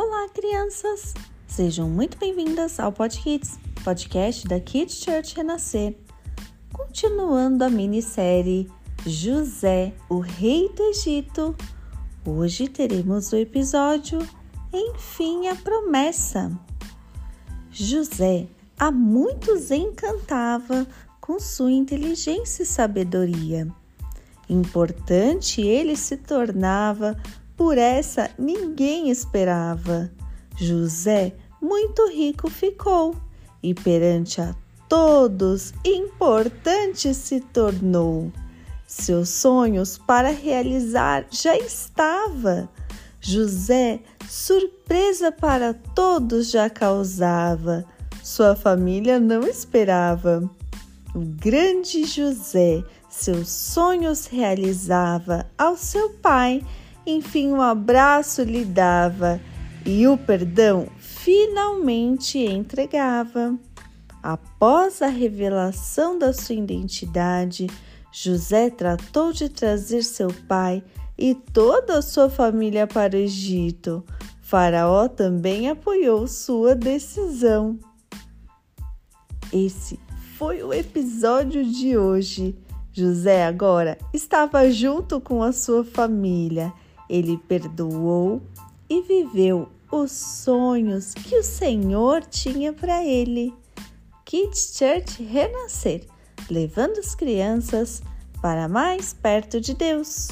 Olá, crianças! Sejam muito bem-vindas ao Podkids, podcast da Kids Church Renascer. Continuando a minissérie José, o Rei do Egito, hoje teremos o episódio Enfim a Promessa. José há muitos encantava com sua inteligência e sabedoria. Importante ele se tornava por essa ninguém esperava. José muito rico ficou e perante a todos importante se tornou. Seus sonhos para realizar já estava. José surpresa para todos já causava. Sua família não esperava. O grande José seus sonhos realizava ao seu pai enfim um abraço lhe dava e o perdão finalmente entregava. Após a revelação da sua identidade, José tratou de trazer seu pai e toda a sua família para o Egito. Faraó também apoiou sua decisão. Esse foi o episódio de hoje. José agora estava junto com a sua família ele perdoou e viveu os sonhos que o Senhor tinha para ele. Kids Church Renascer, levando as crianças para mais perto de Deus.